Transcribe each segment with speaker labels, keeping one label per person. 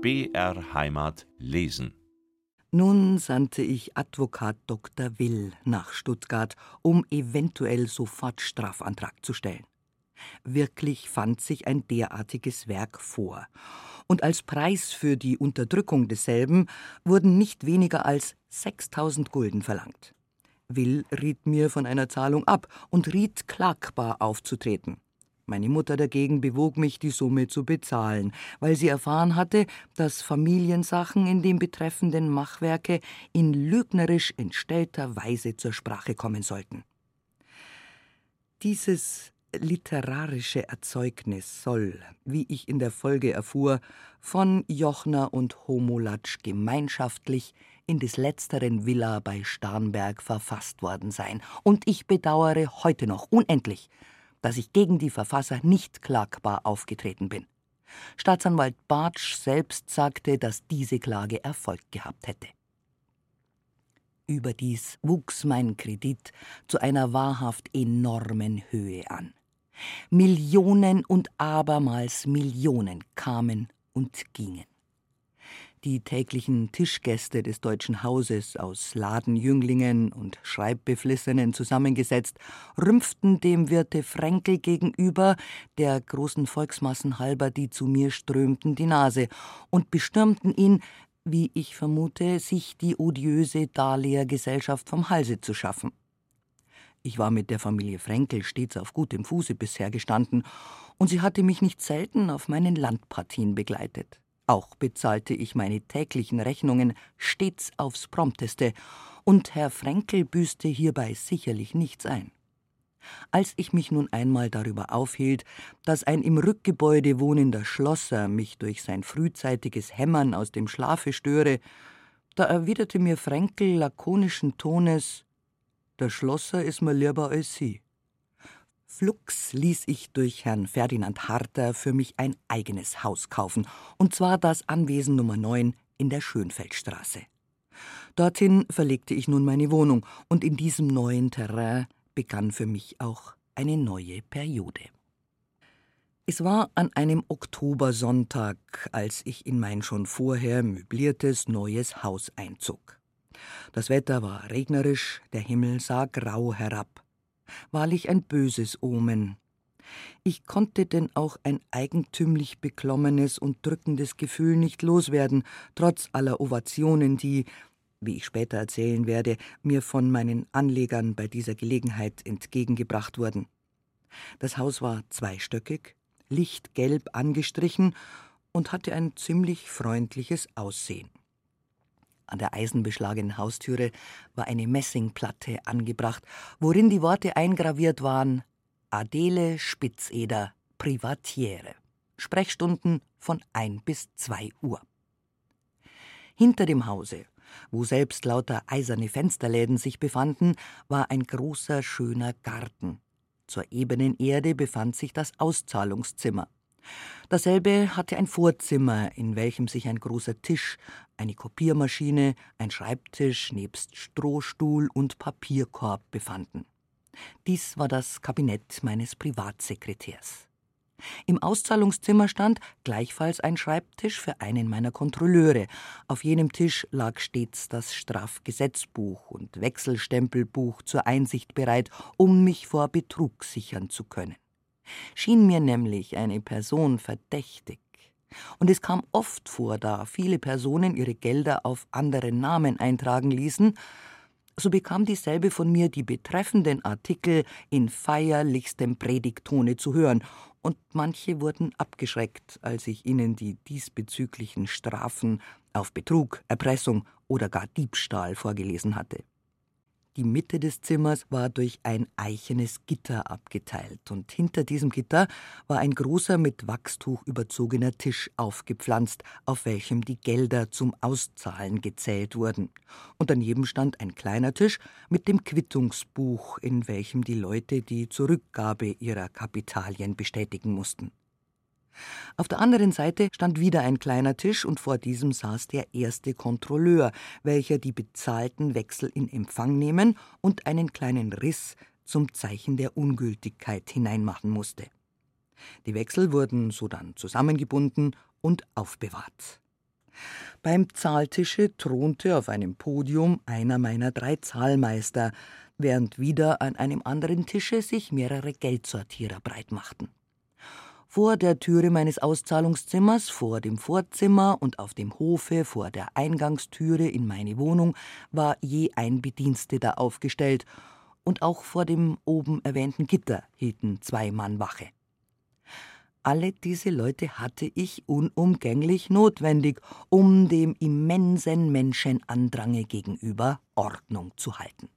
Speaker 1: BR Heimat lesen.
Speaker 2: Nun sandte ich Advokat Dr. Will nach Stuttgart, um eventuell sofort Strafantrag zu stellen. Wirklich fand sich ein derartiges Werk vor. Und als Preis für die Unterdrückung desselben wurden nicht weniger als 6000 Gulden verlangt. Will riet mir von einer Zahlung ab und riet, klagbar aufzutreten. Meine Mutter dagegen bewog mich, die Summe zu bezahlen, weil sie erfahren hatte, dass Familiensachen in dem betreffenden Machwerke in lügnerisch entstellter Weise zur Sprache kommen sollten. Dieses literarische Erzeugnis soll, wie ich in der Folge erfuhr, von Jochner und Homolatsch gemeinschaftlich in des letzteren Villa bei Starnberg verfasst worden sein, und ich bedauere heute noch unendlich, dass ich gegen die Verfasser nicht klagbar aufgetreten bin. Staatsanwalt Bartsch selbst sagte, dass diese Klage Erfolg gehabt hätte. Überdies wuchs mein Kredit zu einer wahrhaft enormen Höhe an. Millionen und abermals Millionen kamen und gingen. Die täglichen Tischgäste des Deutschen Hauses, aus Ladenjünglingen und Schreibbeflissenen zusammengesetzt, rümpften dem Wirte Fränkel gegenüber, der großen Volksmassen halber, die zu mir strömten, die Nase und bestürmten ihn, wie ich vermute, sich die odiöse Darlehergesellschaft vom Halse zu schaffen. Ich war mit der Familie Fränkel stets auf gutem Fuße bisher gestanden, und sie hatte mich nicht selten auf meinen Landpartien begleitet. Auch bezahlte ich meine täglichen Rechnungen stets aufs prompteste, und Herr Fränkel büßte hierbei sicherlich nichts ein. Als ich mich nun einmal darüber aufhielt, dass ein im Rückgebäude wohnender Schlosser mich durch sein frühzeitiges Hämmern aus dem Schlafe störe, da erwiderte mir Fränkel lakonischen Tones Der Schlosser ist mir lieber als Sie. Flugs ließ ich durch Herrn Ferdinand Harter für mich ein eigenes Haus kaufen, und zwar das Anwesen Nummer 9 in der Schönfeldstraße. Dorthin verlegte ich nun meine Wohnung, und in diesem neuen Terrain begann für mich auch eine neue Periode. Es war an einem Oktobersonntag, als ich in mein schon vorher möbliertes neues Haus einzog. Das Wetter war regnerisch, der Himmel sah grau herab wahrlich ein böses Omen. Ich konnte denn auch ein eigentümlich beklommenes und drückendes Gefühl nicht loswerden, trotz aller Ovationen, die, wie ich später erzählen werde, mir von meinen Anlegern bei dieser Gelegenheit entgegengebracht wurden. Das Haus war zweistöckig, lichtgelb angestrichen und hatte ein ziemlich freundliches Aussehen. An der eisenbeschlagenen Haustüre war eine Messingplatte angebracht, worin die Worte eingraviert waren Adele Spitzeder, Privatiere. Sprechstunden von ein bis zwei Uhr. Hinter dem Hause, wo selbst lauter eiserne Fensterläden sich befanden, war ein großer, schöner Garten. Zur ebenen Erde befand sich das Auszahlungszimmer. Dasselbe hatte ein Vorzimmer, in welchem sich ein großer Tisch, eine Kopiermaschine, ein Schreibtisch nebst Strohstuhl und Papierkorb befanden. Dies war das Kabinett meines Privatsekretärs. Im Auszahlungszimmer stand gleichfalls ein Schreibtisch für einen meiner Kontrolleure. Auf jenem Tisch lag stets das Strafgesetzbuch und Wechselstempelbuch zur Einsicht bereit, um mich vor Betrug sichern zu können schien mir nämlich eine Person verdächtig. Und es kam oft vor, da viele Personen ihre Gelder auf andere Namen eintragen ließen, so bekam dieselbe von mir die betreffenden Artikel in feierlichstem Predigtone zu hören, und manche wurden abgeschreckt, als ich ihnen die diesbezüglichen Strafen auf Betrug, Erpressung oder gar Diebstahl vorgelesen hatte. Die Mitte des Zimmers war durch ein eichenes Gitter abgeteilt, und hinter diesem Gitter war ein großer mit Wachstuch überzogener Tisch aufgepflanzt, auf welchem die Gelder zum Auszahlen gezählt wurden. Und daneben stand ein kleiner Tisch mit dem Quittungsbuch, in welchem die Leute die Zurückgabe ihrer Kapitalien bestätigen mussten. Auf der anderen Seite stand wieder ein kleiner Tisch und vor diesem saß der erste Kontrolleur, welcher die bezahlten Wechsel in Empfang nehmen und einen kleinen Riss zum Zeichen der Ungültigkeit hineinmachen musste. Die Wechsel wurden sodann zusammengebunden und aufbewahrt. Beim Zahltische thronte auf einem Podium einer meiner drei Zahlmeister, während wieder an einem anderen Tische sich mehrere Geldsortierer breit machten. Vor der Türe meines Auszahlungszimmers, vor dem Vorzimmer und auf dem Hofe vor der Eingangstüre in meine Wohnung war je ein Bediensteter aufgestellt, und auch vor dem oben erwähnten Gitter hielten zwei Mann Wache. Alle diese Leute hatte ich unumgänglich notwendig, um dem immensen Menschenandrange gegenüber Ordnung zu halten.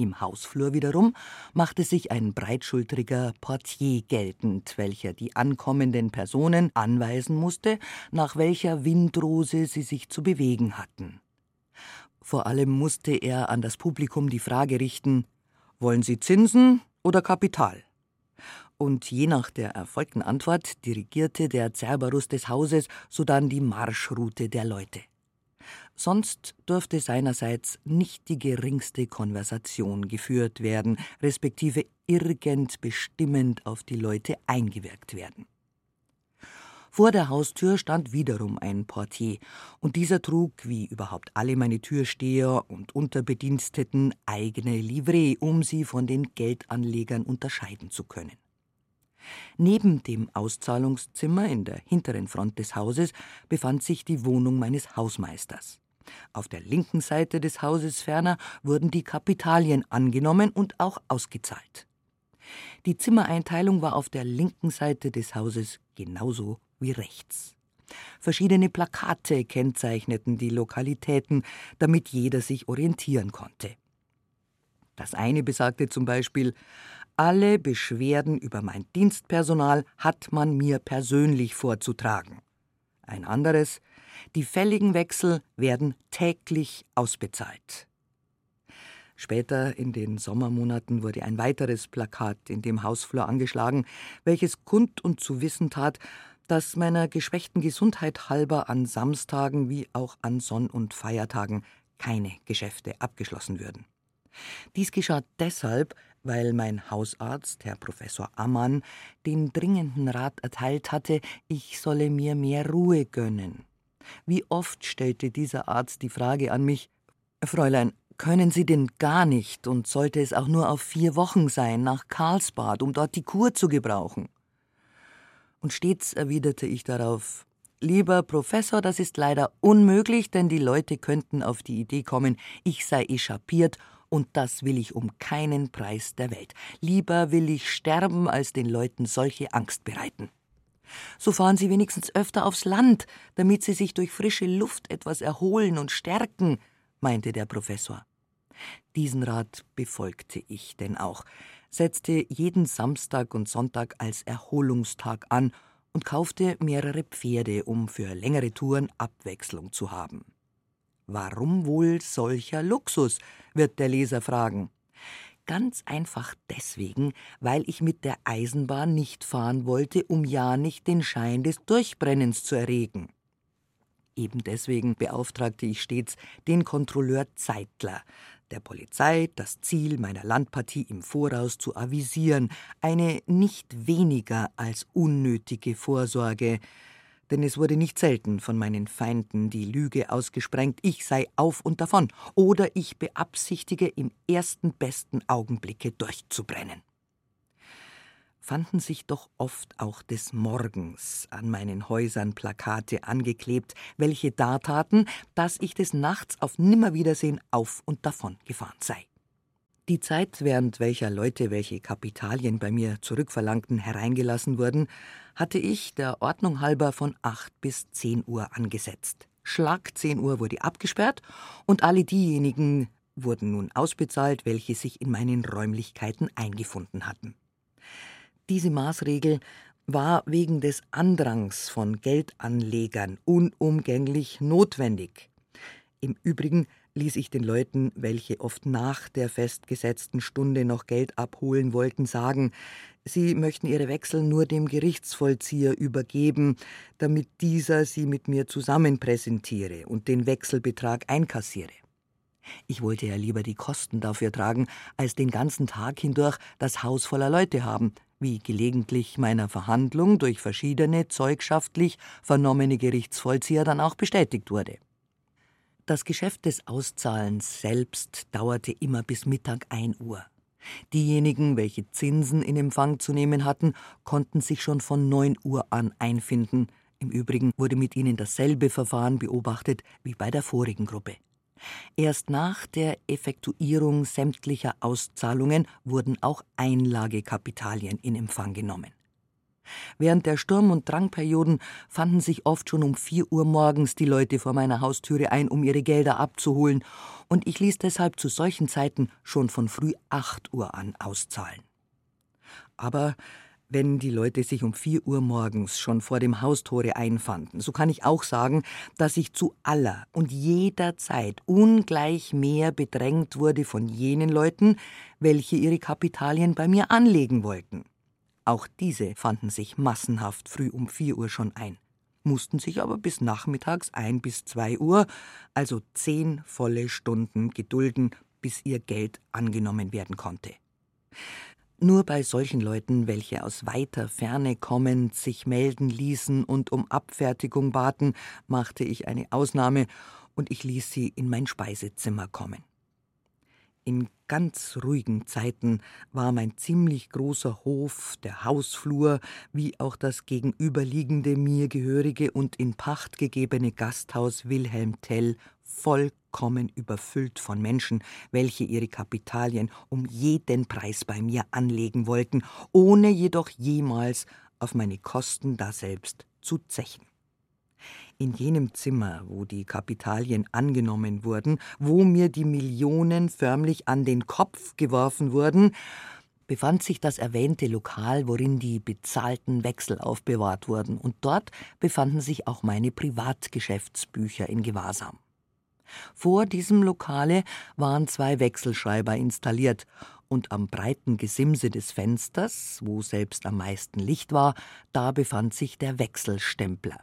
Speaker 2: Im Hausflur wiederum machte sich ein breitschultriger Portier geltend, welcher die ankommenden Personen anweisen musste, nach welcher Windrose sie sich zu bewegen hatten. Vor allem musste er an das Publikum die Frage richten Wollen Sie Zinsen oder Kapital? Und je nach der erfolgten Antwort dirigierte der Cerberus des Hauses sodann die Marschroute der Leute. Sonst durfte seinerseits nicht die geringste Konversation geführt werden, respektive irgend bestimmend auf die Leute eingewirkt werden. Vor der Haustür stand wiederum ein Portier, und dieser trug, wie überhaupt alle meine Türsteher und Unterbediensteten, eigene Livree, um sie von den Geldanlegern unterscheiden zu können. Neben dem Auszahlungszimmer in der hinteren Front des Hauses befand sich die Wohnung meines Hausmeisters. Auf der linken Seite des Hauses ferner wurden die Kapitalien angenommen und auch ausgezahlt. Die Zimmereinteilung war auf der linken Seite des Hauses genauso wie rechts. Verschiedene Plakate kennzeichneten die Lokalitäten, damit jeder sich orientieren konnte. Das eine besagte zum Beispiel alle Beschwerden über mein Dienstpersonal hat man mir persönlich vorzutragen. Ein anderes Die fälligen Wechsel werden täglich ausbezahlt. Später in den Sommermonaten wurde ein weiteres Plakat in dem Hausflur angeschlagen, welches kund und zu wissen tat, dass meiner geschwächten Gesundheit halber an Samstagen wie auch an Sonn- und Feiertagen keine Geschäfte abgeschlossen würden. Dies geschah deshalb, weil mein Hausarzt, Herr Professor Ammann, den dringenden Rat erteilt hatte, ich solle mir mehr Ruhe gönnen. Wie oft stellte dieser Arzt die Frage an mich Fräulein, können Sie denn gar nicht, und sollte es auch nur auf vier Wochen sein, nach Karlsbad, um dort die Kur zu gebrauchen? Und stets erwiderte ich darauf Lieber Professor, das ist leider unmöglich, denn die Leute könnten auf die Idee kommen, ich sei echapiert und das will ich um keinen Preis der Welt. Lieber will ich sterben, als den Leuten solche Angst bereiten. So fahren Sie wenigstens öfter aufs Land, damit Sie sich durch frische Luft etwas erholen und stärken, meinte der Professor. Diesen Rat befolgte ich denn auch, setzte jeden Samstag und Sonntag als Erholungstag an und kaufte mehrere Pferde, um für längere Touren Abwechslung zu haben. Warum wohl solcher Luxus? wird der Leser fragen. Ganz einfach deswegen, weil ich mit der Eisenbahn nicht fahren wollte, um ja nicht den Schein des Durchbrennens zu erregen. Eben deswegen beauftragte ich stets den Kontrolleur Zeitler, der Polizei das Ziel meiner Landpartie im Voraus zu avisieren, eine nicht weniger als unnötige Vorsorge, denn es wurde nicht selten von meinen Feinden die Lüge ausgesprengt, ich sei auf und davon oder ich beabsichtige, im ersten besten Augenblicke durchzubrennen. Fanden sich doch oft auch des Morgens an meinen Häusern Plakate angeklebt, welche dartaten, dass ich des Nachts auf Nimmerwiedersehen auf und davon gefahren sei. Die Zeit, während welcher Leute welche Kapitalien bei mir zurückverlangten, hereingelassen wurden, hatte ich der Ordnung halber von acht bis zehn Uhr angesetzt. Schlag zehn Uhr wurde abgesperrt und alle diejenigen wurden nun ausbezahlt, welche sich in meinen Räumlichkeiten eingefunden hatten. Diese Maßregel war wegen des Andrangs von Geldanlegern unumgänglich notwendig. Im Übrigen ließ ich den Leuten, welche oft nach der festgesetzten Stunde noch Geld abholen wollten, sagen, sie möchten ihre Wechsel nur dem Gerichtsvollzieher übergeben, damit dieser sie mit mir zusammen präsentiere und den Wechselbetrag einkassiere. Ich wollte ja lieber die Kosten dafür tragen, als den ganzen Tag hindurch das Haus voller Leute haben, wie gelegentlich meiner Verhandlung durch verschiedene zeugschaftlich vernommene Gerichtsvollzieher dann auch bestätigt wurde. Das Geschäft des Auszahlens selbst dauerte immer bis Mittag ein Uhr. Diejenigen, welche Zinsen in Empfang zu nehmen hatten, konnten sich schon von neun Uhr an einfinden. Im Übrigen wurde mit ihnen dasselbe Verfahren beobachtet wie bei der vorigen Gruppe. Erst nach der Effektuierung sämtlicher Auszahlungen wurden auch Einlagekapitalien in Empfang genommen. Während der Sturm- und Drangperioden fanden sich oft schon um vier Uhr morgens die Leute vor meiner Haustüre ein, um ihre Gelder abzuholen, und ich ließ deshalb zu solchen Zeiten schon von früh acht Uhr an auszahlen. Aber wenn die Leute sich um vier Uhr morgens schon vor dem Haustore einfanden, so kann ich auch sagen, dass ich zu aller und jeder Zeit ungleich mehr bedrängt wurde von jenen Leuten, welche ihre Kapitalien bei mir anlegen wollten. Auch diese fanden sich massenhaft früh um vier Uhr schon ein, mussten sich aber bis nachmittags ein bis zwei Uhr, also zehn volle Stunden gedulden, bis ihr Geld angenommen werden konnte. Nur bei solchen Leuten, welche aus weiter Ferne kommend sich melden ließen und um Abfertigung baten, machte ich eine Ausnahme und ich ließ sie in mein Speisezimmer kommen. In ganz ruhigen Zeiten war mein ziemlich großer Hof, der Hausflur, wie auch das gegenüberliegende mir gehörige und in Pacht gegebene Gasthaus Wilhelm Tell vollkommen überfüllt von Menschen, welche ihre Kapitalien um jeden Preis bei mir anlegen wollten, ohne jedoch jemals auf meine Kosten daselbst zu zechen. In jenem Zimmer, wo die Kapitalien angenommen wurden, wo mir die Millionen förmlich an den Kopf geworfen wurden, befand sich das erwähnte Lokal, worin die bezahlten Wechsel aufbewahrt wurden, und dort befanden sich auch meine Privatgeschäftsbücher in Gewahrsam. Vor diesem Lokale waren zwei Wechselschreiber installiert, und am breiten Gesimse des Fensters, wo selbst am meisten Licht war, da befand sich der Wechselstempler.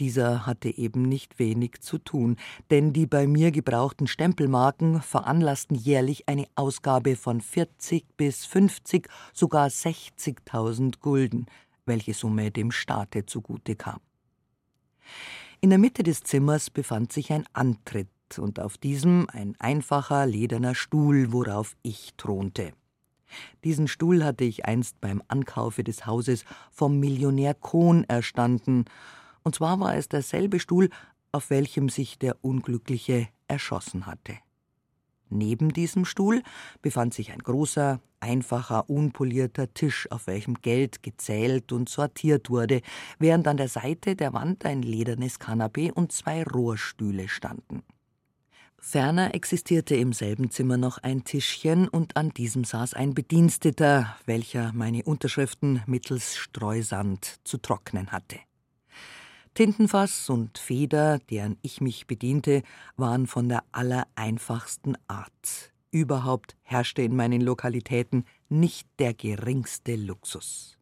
Speaker 2: Dieser hatte eben nicht wenig zu tun, denn die bei mir gebrauchten Stempelmarken veranlassten jährlich eine Ausgabe von 40 bis 50, sogar 60.000 Gulden, welche Summe dem Staate zugute kam. In der Mitte des Zimmers befand sich ein Antritt und auf diesem ein einfacher lederner Stuhl, worauf ich thronte. Diesen Stuhl hatte ich einst beim Ankaufe des Hauses vom Millionär Kohn erstanden, und zwar war es derselbe Stuhl, auf welchem sich der Unglückliche erschossen hatte. Neben diesem Stuhl befand sich ein großer, einfacher, unpolierter Tisch, auf welchem Geld gezählt und sortiert wurde, während an der Seite der Wand ein ledernes Kanapee und zwei Rohrstühle standen. Ferner existierte im selben Zimmer noch ein Tischchen und an diesem saß ein Bediensteter, welcher meine Unterschriften mittels Streusand zu trocknen hatte. Tintenfass und Feder, deren ich mich bediente, waren von der allereinfachsten Art. Überhaupt herrschte in meinen Lokalitäten nicht der geringste Luxus.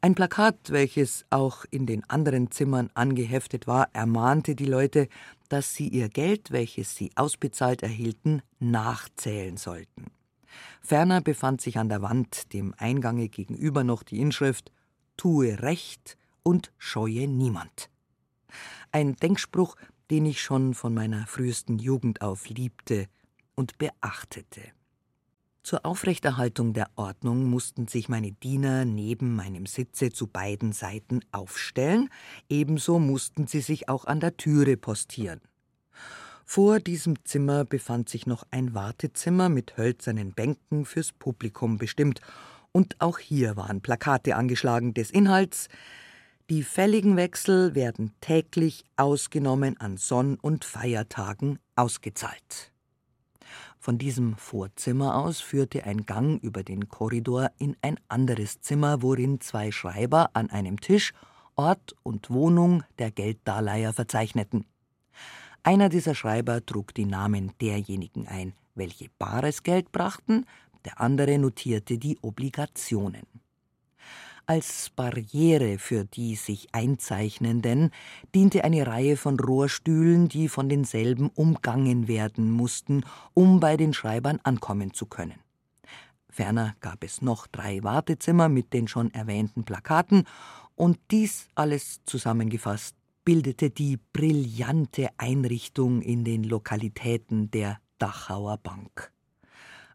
Speaker 2: Ein Plakat, welches auch in den anderen Zimmern angeheftet war, ermahnte die Leute, dass sie ihr Geld, welches sie ausbezahlt erhielten, nachzählen sollten. Ferner befand sich an der Wand dem Eingange gegenüber noch die Inschrift Tue Recht und scheue niemand. Ein Denkspruch, den ich schon von meiner frühesten Jugend auf liebte und beachtete. Zur Aufrechterhaltung der Ordnung mussten sich meine Diener neben meinem Sitze zu beiden Seiten aufstellen, ebenso mussten sie sich auch an der Türe postieren. Vor diesem Zimmer befand sich noch ein Wartezimmer mit hölzernen Bänken fürs Publikum bestimmt, und auch hier waren Plakate angeschlagen des Inhalts die fälligen Wechsel werden täglich ausgenommen an Sonn- und Feiertagen ausgezahlt. Von diesem Vorzimmer aus führte ein Gang über den Korridor in ein anderes Zimmer, worin zwei Schreiber an einem Tisch Ort und Wohnung der Gelddarleiher verzeichneten. Einer dieser Schreiber trug die Namen derjenigen ein, welche bares Geld brachten, der andere notierte die Obligationen. Als Barriere für die sich Einzeichnenden diente eine Reihe von Rohrstühlen, die von denselben umgangen werden mussten, um bei den Schreibern ankommen zu können. Ferner gab es noch drei Wartezimmer mit den schon erwähnten Plakaten, und dies alles zusammengefasst bildete die brillante Einrichtung in den Lokalitäten der Dachauer Bank.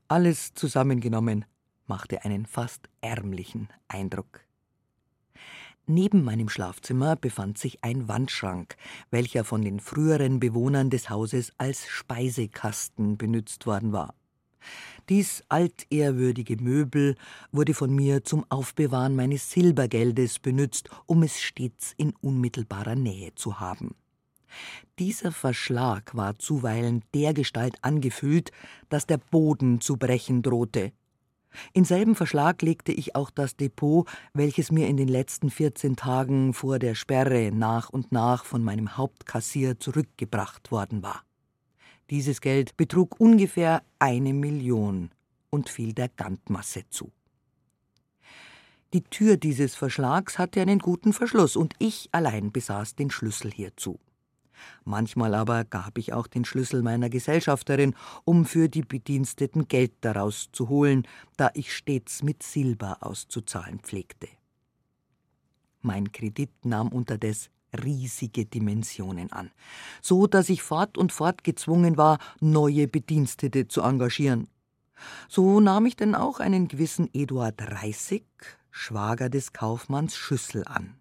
Speaker 2: Alles zusammengenommen machte einen fast ärmlichen Eindruck. Neben meinem Schlafzimmer befand sich ein Wandschrank, welcher von den früheren Bewohnern des Hauses als Speisekasten benützt worden war. Dies altehrwürdige Möbel wurde von mir zum Aufbewahren meines Silbergeldes benützt, um es stets in unmittelbarer Nähe zu haben. Dieser Verschlag war zuweilen dergestalt angefüllt, dass der Boden zu brechen drohte, in selben Verschlag legte ich auch das Depot, welches mir in den letzten 14 Tagen vor der Sperre nach und nach von meinem Hauptkassier zurückgebracht worden war. Dieses Geld betrug ungefähr eine Million und fiel der Gantmasse zu. Die Tür dieses Verschlags hatte einen guten Verschluss und ich allein besaß den Schlüssel hierzu. Manchmal aber gab ich auch den Schlüssel meiner Gesellschafterin, um für die Bediensteten Geld daraus zu holen, da ich stets mit Silber auszuzahlen pflegte. Mein Kredit nahm unterdes riesige Dimensionen an, so dass ich fort und fort gezwungen war, neue Bedienstete zu engagieren. So nahm ich denn auch einen gewissen Eduard Reissig, Schwager des Kaufmanns Schüssel, an.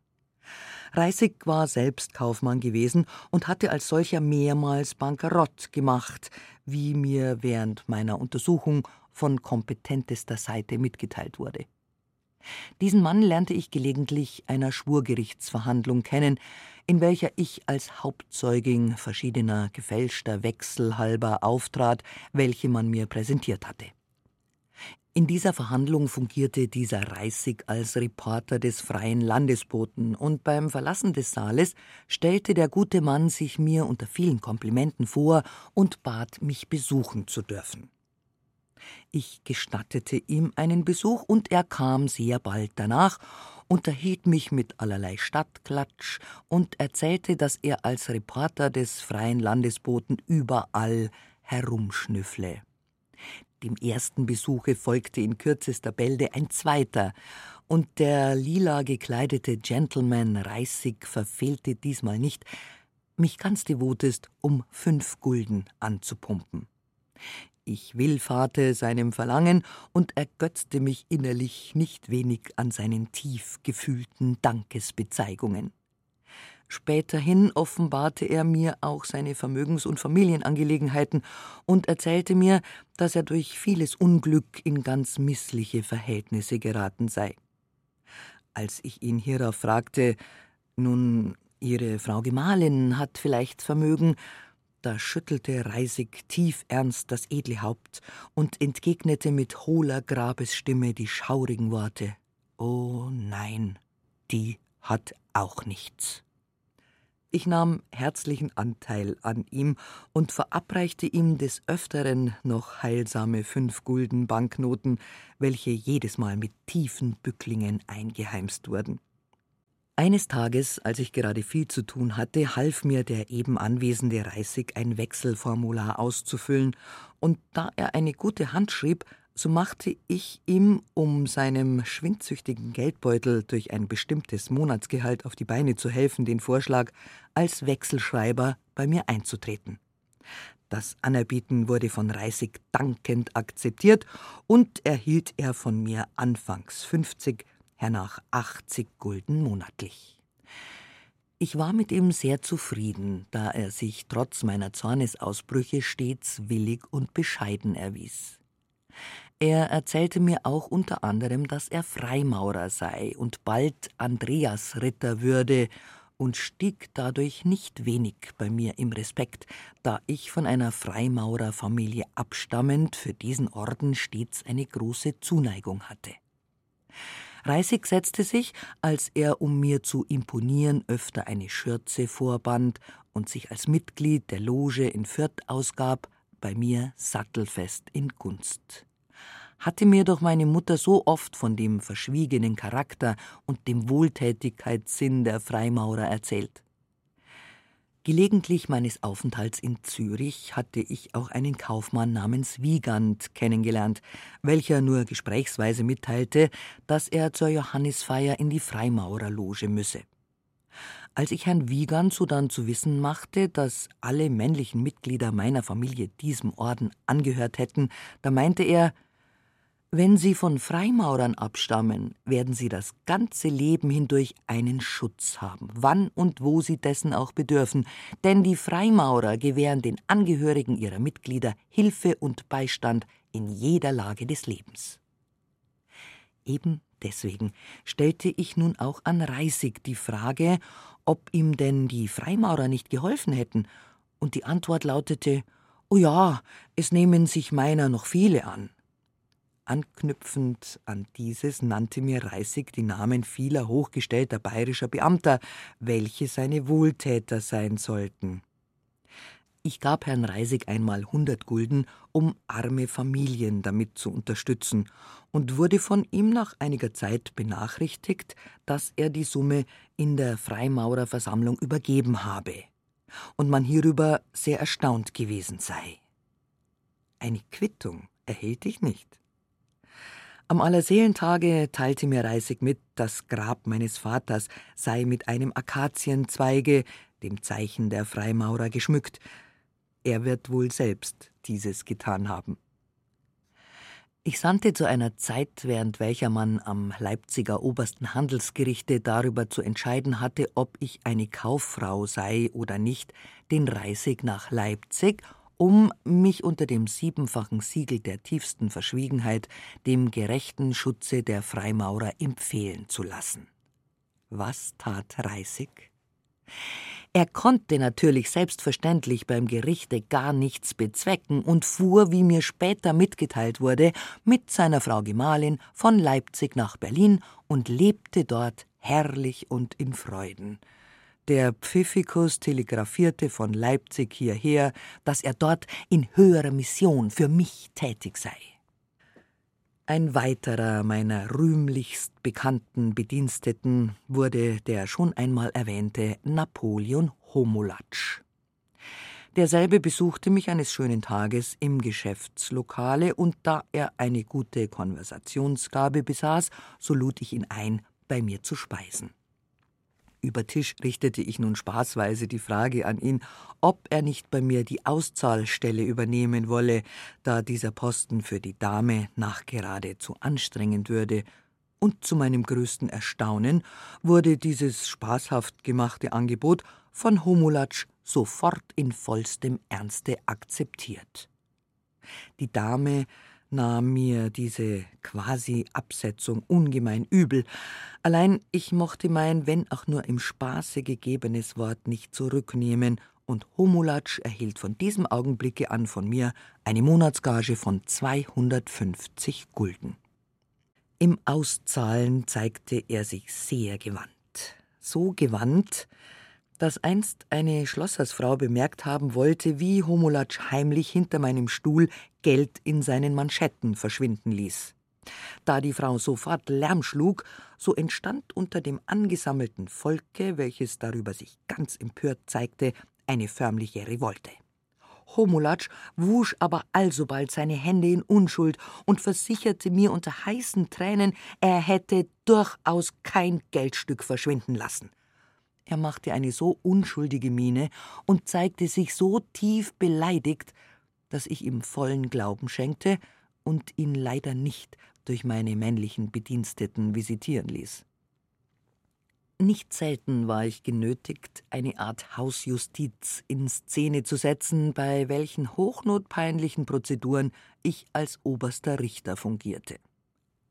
Speaker 2: Reissig war selbst Kaufmann gewesen und hatte als solcher mehrmals Bankerott gemacht, wie mir während meiner Untersuchung von kompetentester Seite mitgeteilt wurde. Diesen Mann lernte ich gelegentlich einer Schwurgerichtsverhandlung kennen, in welcher ich als Hauptzeugin verschiedener gefälschter Wechsel halber auftrat, welche man mir präsentiert hatte. In dieser Verhandlung fungierte dieser Reissig als Reporter des freien Landesboten, und beim Verlassen des Saales stellte der gute Mann sich mir unter vielen Komplimenten vor und bat, mich besuchen zu dürfen. Ich gestattete ihm einen Besuch, und er kam sehr bald danach, unterhielt mich mit allerlei Stadtklatsch und erzählte, dass er als Reporter des freien Landesboten überall herumschnüffle. Dem ersten Besuche folgte in kürzester Bälde ein zweiter, und der lila gekleidete Gentleman Reissig verfehlte diesmal nicht, mich ganz devotest um fünf Gulden anzupumpen. Ich willfahrte seinem Verlangen und ergötzte mich innerlich nicht wenig an seinen tief gefühlten Dankesbezeigungen. Späterhin offenbarte er mir auch seine Vermögens- und Familienangelegenheiten und erzählte mir, dass er durch vieles Unglück in ganz missliche Verhältnisse geraten sei. Als ich ihn hierauf fragte, nun, Ihre Frau Gemahlin hat vielleicht Vermögen, da schüttelte Reisig tief ernst das edle Haupt und entgegnete mit hohler Grabesstimme die schaurigen Worte: Oh nein, die hat auch nichts. Ich nahm herzlichen Anteil an ihm und verabreichte ihm des Öfteren noch heilsame Fünf-Gulden-Banknoten, welche jedes Mal mit tiefen Bücklingen eingeheimst wurden. Eines Tages, als ich gerade viel zu tun hatte, half mir der eben anwesende Reissig ein Wechselformular auszufüllen, und da er eine gute Hand schrieb, so machte ich ihm, um seinem schwindsüchtigen Geldbeutel durch ein bestimmtes Monatsgehalt auf die Beine zu helfen, den Vorschlag, als Wechselschreiber bei mir einzutreten. Das Anerbieten wurde von Reisig dankend akzeptiert und erhielt er von mir anfangs 50, hernach 80 Gulden monatlich. Ich war mit ihm sehr zufrieden, da er sich trotz meiner Zornesausbrüche stets willig und bescheiden erwies. Er erzählte mir auch unter anderem, dass er Freimaurer sei und bald Andreasritter würde und stieg dadurch nicht wenig bei mir im Respekt, da ich von einer Freimaurerfamilie abstammend für diesen Orden stets eine große Zuneigung hatte. Reisig setzte sich, als er, um mir zu imponieren, öfter eine Schürze vorband und sich als Mitglied der Loge in Fürth ausgab, bei mir sattelfest in Gunst hatte mir doch meine Mutter so oft von dem verschwiegenen Charakter und dem Wohltätigkeitssinn der Freimaurer erzählt. Gelegentlich meines Aufenthalts in Zürich hatte ich auch einen Kaufmann namens Wiegand kennengelernt, welcher nur gesprächsweise mitteilte, dass er zur Johannisfeier in die Freimaurerloge müsse. Als ich Herrn Wiegand sodann zu wissen machte, dass alle männlichen Mitglieder meiner Familie diesem Orden angehört hätten, da meinte er, wenn Sie von Freimaurern abstammen, werden Sie das ganze Leben hindurch einen Schutz haben, wann und wo Sie dessen auch bedürfen, denn die Freimaurer gewähren den Angehörigen ihrer Mitglieder Hilfe und Beistand in jeder Lage des Lebens. Eben deswegen stellte ich nun auch an Reisig die Frage, ob ihm denn die Freimaurer nicht geholfen hätten, und die Antwort lautete Oh ja, es nehmen sich meiner noch viele an. Anknüpfend an dieses nannte mir Reisig die Namen vieler hochgestellter bayerischer Beamter, welche seine Wohltäter sein sollten. Ich gab Herrn Reisig einmal hundert Gulden, um arme Familien damit zu unterstützen, und wurde von ihm nach einiger Zeit benachrichtigt, dass er die Summe in der Freimaurerversammlung übergeben habe und man hierüber sehr erstaunt gewesen sei. Eine Quittung erhielt ich nicht. Am Allerseelentage teilte mir Reisig mit, das Grab meines Vaters sei mit einem Akazienzweige, dem Zeichen der Freimaurer, geschmückt. Er wird wohl selbst dieses getan haben. Ich sandte zu einer Zeit, während welcher man am Leipziger obersten Handelsgerichte darüber zu entscheiden hatte, ob ich eine Kauffrau sei oder nicht, den Reisig nach Leipzig um mich unter dem siebenfachen Siegel der tiefsten Verschwiegenheit dem gerechten Schutze der Freimaurer empfehlen zu lassen. Was tat Reisig? Er konnte natürlich selbstverständlich beim Gerichte gar nichts bezwecken und fuhr, wie mir später mitgeteilt wurde, mit seiner Frau Gemahlin von Leipzig nach Berlin und lebte dort herrlich und in Freuden. Der Pfiffikus telegrafierte von Leipzig hierher, dass er dort in höherer Mission für mich tätig sei. Ein weiterer meiner rühmlichst bekannten Bediensteten wurde der schon einmal erwähnte Napoleon Homolatsch. Derselbe besuchte mich eines schönen Tages im Geschäftslokale, und da er eine gute Konversationsgabe besaß, so lud ich ihn ein, bei mir zu speisen. Über Tisch richtete ich nun spaßweise die Frage an ihn, ob er nicht bei mir die Auszahlstelle übernehmen wolle, da dieser Posten für die Dame nachgerade zu anstrengend würde, und zu meinem größten Erstaunen wurde dieses spaßhaft gemachte Angebot von Homulatsch sofort in vollstem Ernste akzeptiert. Die Dame nahm mir diese Quasi-Absetzung ungemein übel. Allein ich mochte mein, wenn auch nur im Spaße gegebenes Wort nicht zurücknehmen, und Homulatsch erhielt von diesem Augenblicke an von mir eine Monatsgage von 250 Gulden. Im Auszahlen zeigte er sich sehr gewandt. So gewandt, dass einst eine Schlossersfrau bemerkt haben wollte, wie Homulatsch heimlich hinter meinem Stuhl Geld in seinen Manschetten verschwinden ließ. Da die Frau sofort Lärm schlug, so entstand unter dem angesammelten Volke, welches darüber sich ganz empört zeigte, eine förmliche Revolte. Homulatsch wusch aber alsobald seine Hände in Unschuld und versicherte mir unter heißen Tränen, er hätte durchaus kein Geldstück verschwinden lassen. Er machte eine so unschuldige Miene und zeigte sich so tief beleidigt, dass ich ihm vollen Glauben schenkte und ihn leider nicht durch meine männlichen Bediensteten visitieren ließ. Nicht selten war ich genötigt, eine Art Hausjustiz in Szene zu setzen, bei welchen hochnotpeinlichen Prozeduren ich als oberster Richter fungierte.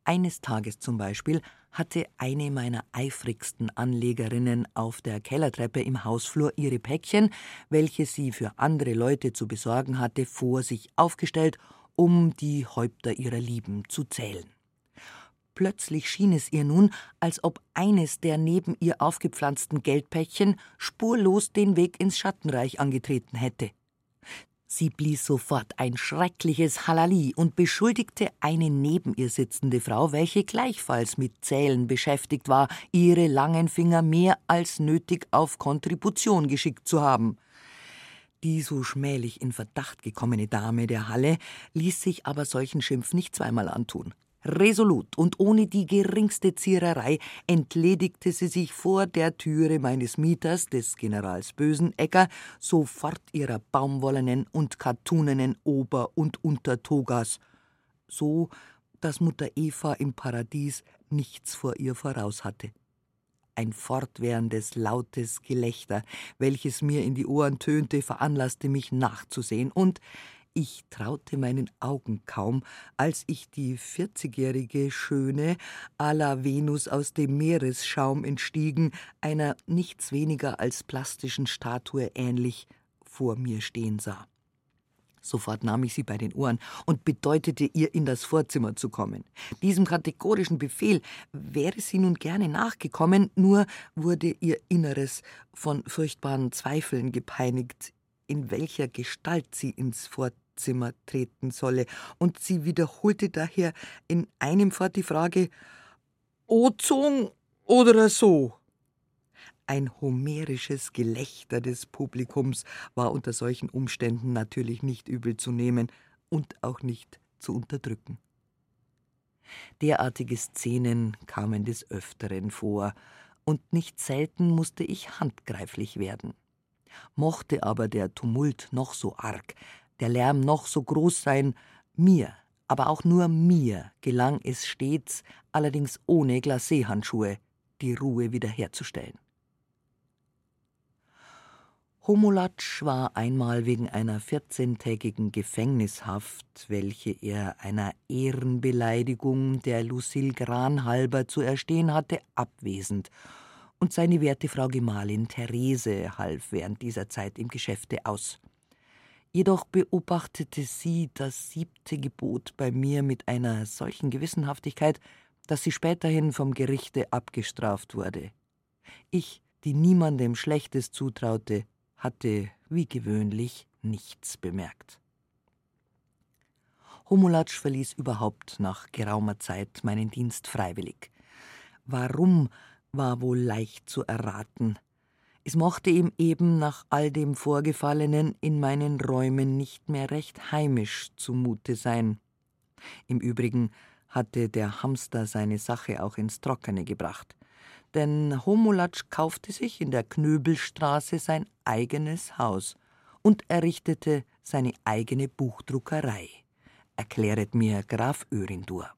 Speaker 2: Eines Tages zum Beispiel hatte eine meiner eifrigsten Anlegerinnen auf der Kellertreppe im Hausflur ihre Päckchen, welche sie für andere Leute zu besorgen hatte, vor sich aufgestellt, um die Häupter ihrer Lieben zu zählen. Plötzlich schien es ihr nun, als ob eines der neben ihr aufgepflanzten Geldpäckchen spurlos den Weg ins Schattenreich angetreten hätte. Sie blies sofort ein schreckliches Halali und beschuldigte eine neben ihr sitzende Frau, welche gleichfalls mit Zählen beschäftigt war, ihre langen Finger mehr als nötig auf Kontribution geschickt zu haben. Die so schmählich in Verdacht gekommene Dame der Halle ließ sich aber solchen Schimpf nicht zweimal antun. Resolut und ohne die geringste Ziererei entledigte sie sich vor der Türe meines Mieters, des Generals Bösenegger, sofort ihrer baumwollenen und kattunenen Ober- und Untertogas, so dass Mutter Eva im Paradies nichts vor ihr voraus hatte. Ein fortwährendes, lautes Gelächter, welches mir in die Ohren tönte, veranlasste mich nachzusehen, und ich traute meinen Augen kaum, als ich die vierzigjährige Schöne à la Venus aus dem Meeresschaum entstiegen, einer nichts weniger als plastischen Statue ähnlich, vor mir stehen sah. Sofort nahm ich sie bei den Ohren und bedeutete ihr, in das Vorzimmer zu kommen. Diesem kategorischen Befehl wäre sie nun gerne nachgekommen, nur wurde ihr Inneres von furchtbaren Zweifeln gepeinigt, in welcher Gestalt sie ins Vorzimmer Zimmer treten solle, und sie wiederholte daher in einem fort die Frage Ozung oder so? Ein homerisches Gelächter des Publikums war unter solchen Umständen natürlich nicht übel zu nehmen und auch nicht zu unterdrücken. Derartige Szenen kamen des Öfteren vor, und nicht selten musste ich handgreiflich werden. Mochte aber der Tumult noch so arg, der Lärm noch so groß sein, mir, aber auch nur mir gelang es stets, allerdings ohne Glacéhandschuhe, die Ruhe wiederherzustellen. Homolatsch war einmal wegen einer vierzehntägigen Gefängnishaft, welche er einer Ehrenbeleidigung der Lucille Gran halber zu erstehen hatte, abwesend, und seine werte Frau Gemahlin Therese half während dieser Zeit im Geschäfte aus. Jedoch beobachtete sie das siebte Gebot bei mir mit einer solchen Gewissenhaftigkeit, dass sie späterhin vom Gerichte abgestraft wurde. Ich, die niemandem Schlechtes zutraute, hatte wie gewöhnlich nichts bemerkt. Homulatsch verließ überhaupt nach geraumer Zeit meinen Dienst freiwillig. Warum war wohl leicht zu erraten. Es mochte ihm eben nach all dem Vorgefallenen in meinen Räumen nicht mehr recht heimisch zumute sein. Im Übrigen hatte der Hamster seine Sache auch ins Trockene gebracht. Denn Homulatsch kaufte sich in der Knöbelstraße sein eigenes Haus und errichtete seine eigene Buchdruckerei, erkläret mir Graf Örindur.